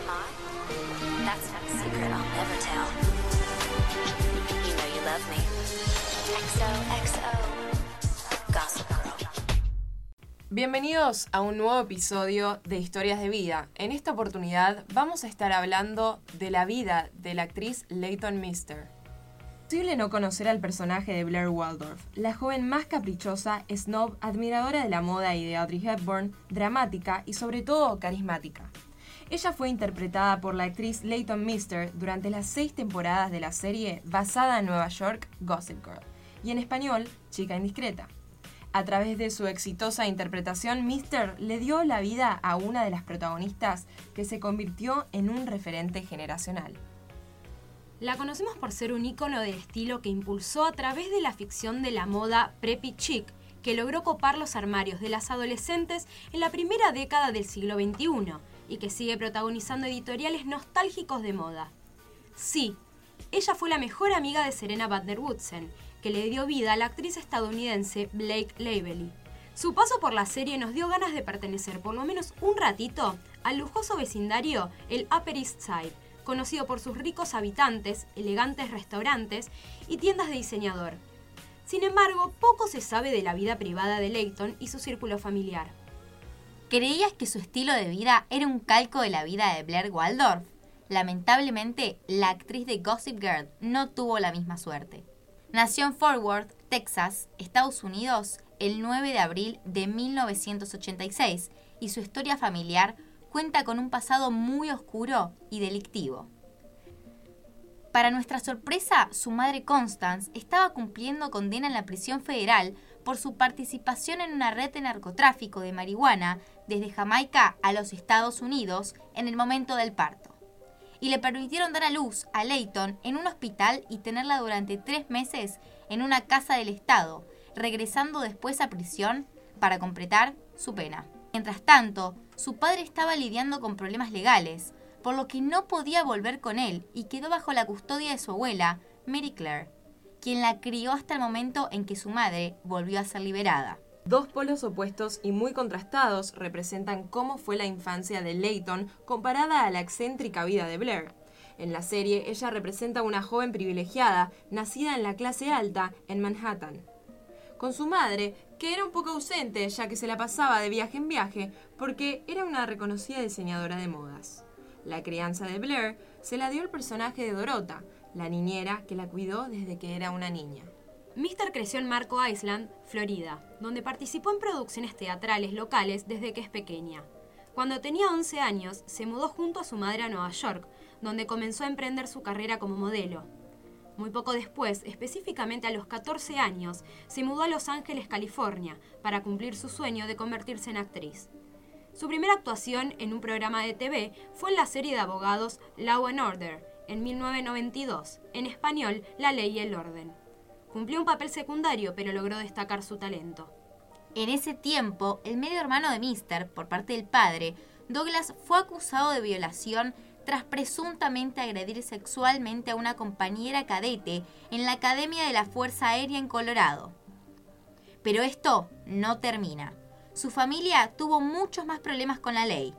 am I? That's not a secret I'll never tell. You know you love me. XOXO. Gossip Girl. Bienvenidos a un nuevo episodio de Historias de Vida. En esta oportunidad vamos a estar hablando de la vida de la actriz Leighton Mister. Imposible no conocer al personaje de Blair Waldorf, la joven más caprichosa, snob, admiradora de la moda y de Audrey Hepburn, dramática y sobre todo carismática. Ella fue interpretada por la actriz Leighton Mister durante las seis temporadas de la serie basada en Nueva York, Gossip Girl, y en español, Chica Indiscreta. A través de su exitosa interpretación, Mister le dio la vida a una de las protagonistas que se convirtió en un referente generacional. La conocemos por ser un ícono de estilo que impulsó a través de la ficción de la moda preppy chic, que logró copar los armarios de las adolescentes en la primera década del siglo XXI y que sigue protagonizando editoriales nostálgicos de moda. Sí, ella fue la mejor amiga de Serena Butler Woodson, que le dio vida a la actriz estadounidense Blake Lively. Su paso por la serie nos dio ganas de pertenecer por lo menos un ratito al lujoso vecindario el Upper East Side, conocido por sus ricos habitantes, elegantes restaurantes y tiendas de diseñador. Sin embargo, poco se sabe de la vida privada de Leighton y su círculo familiar. ¿Creías que su estilo de vida era un calco de la vida de Blair Waldorf? Lamentablemente, la actriz de Gossip Girl no tuvo la misma suerte. Nació en Fort Worth, Texas, Estados Unidos, el 9 de abril de 1986 y su historia familiar cuenta con un pasado muy oscuro y delictivo. Para nuestra sorpresa, su madre Constance estaba cumpliendo condena en la prisión federal por su participación en una red de narcotráfico de marihuana desde Jamaica a los Estados Unidos en el momento del parto. Y le permitieron dar a luz a Leighton en un hospital y tenerla durante tres meses en una casa del Estado, regresando después a prisión para completar su pena. Mientras tanto, su padre estaba lidiando con problemas legales, por lo que no podía volver con él y quedó bajo la custodia de su abuela, Mary Claire, quien la crió hasta el momento en que su madre volvió a ser liberada. Dos polos opuestos y muy contrastados representan cómo fue la infancia de Leighton comparada a la excéntrica vida de Blair. En la serie, ella representa a una joven privilegiada, nacida en la clase alta en Manhattan. Con su madre, que era un poco ausente ya que se la pasaba de viaje en viaje porque era una reconocida diseñadora de modas. La crianza de Blair se la dio el personaje de Dorota, la niñera que la cuidó desde que era una niña. Mister creció en Marco Island, Florida, donde participó en producciones teatrales locales desde que es pequeña. Cuando tenía 11 años, se mudó junto a su madre a Nueva York, donde comenzó a emprender su carrera como modelo. Muy poco después, específicamente a los 14 años, se mudó a Los Ángeles, California, para cumplir su sueño de convertirse en actriz. Su primera actuación en un programa de TV fue en la serie de abogados Law and Order, en 1992, en español La Ley y el Orden. Cumplió un papel secundario, pero logró destacar su talento. En ese tiempo, el medio hermano de Mister, por parte del padre, Douglas fue acusado de violación tras presuntamente agredir sexualmente a una compañera cadete en la Academia de la Fuerza Aérea en Colorado. Pero esto no termina. Su familia tuvo muchos más problemas con la ley.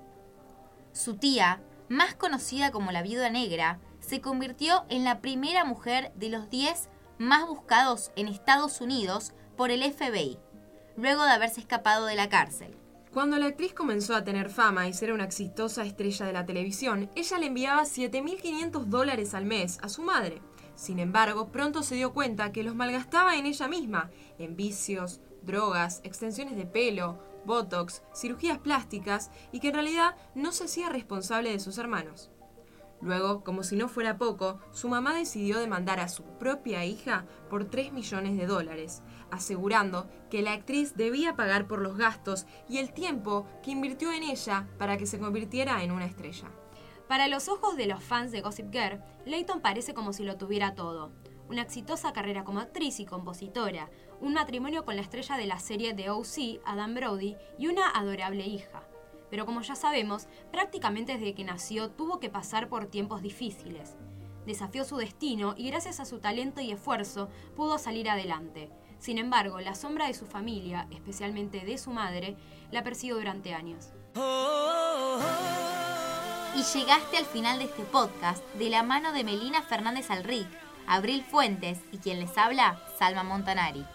Su tía, más conocida como la viuda negra, se convirtió en la primera mujer de los 10 más buscados en Estados Unidos por el FBI, luego de haberse escapado de la cárcel. Cuando la actriz comenzó a tener fama y ser una exitosa estrella de la televisión, ella le enviaba 7.500 dólares al mes a su madre. Sin embargo, pronto se dio cuenta que los malgastaba en ella misma, en vicios, drogas, extensiones de pelo, botox, cirugías plásticas y que en realidad no se hacía responsable de sus hermanos. Luego, como si no fuera poco, su mamá decidió demandar a su propia hija por 3 millones de dólares, asegurando que la actriz debía pagar por los gastos y el tiempo que invirtió en ella para que se convirtiera en una estrella. Para los ojos de los fans de Gossip Girl, Leighton parece como si lo tuviera todo. Una exitosa carrera como actriz y compositora, un matrimonio con la estrella de la serie de OC, Adam Brody, y una adorable hija pero como ya sabemos, prácticamente desde que nació tuvo que pasar por tiempos difíciles. Desafió su destino y gracias a su talento y esfuerzo pudo salir adelante. Sin embargo, la sombra de su familia, especialmente de su madre, la persiguió durante años. Y llegaste al final de este podcast de la mano de Melina Fernández Alric, Abril Fuentes y quien les habla, Salma Montanari.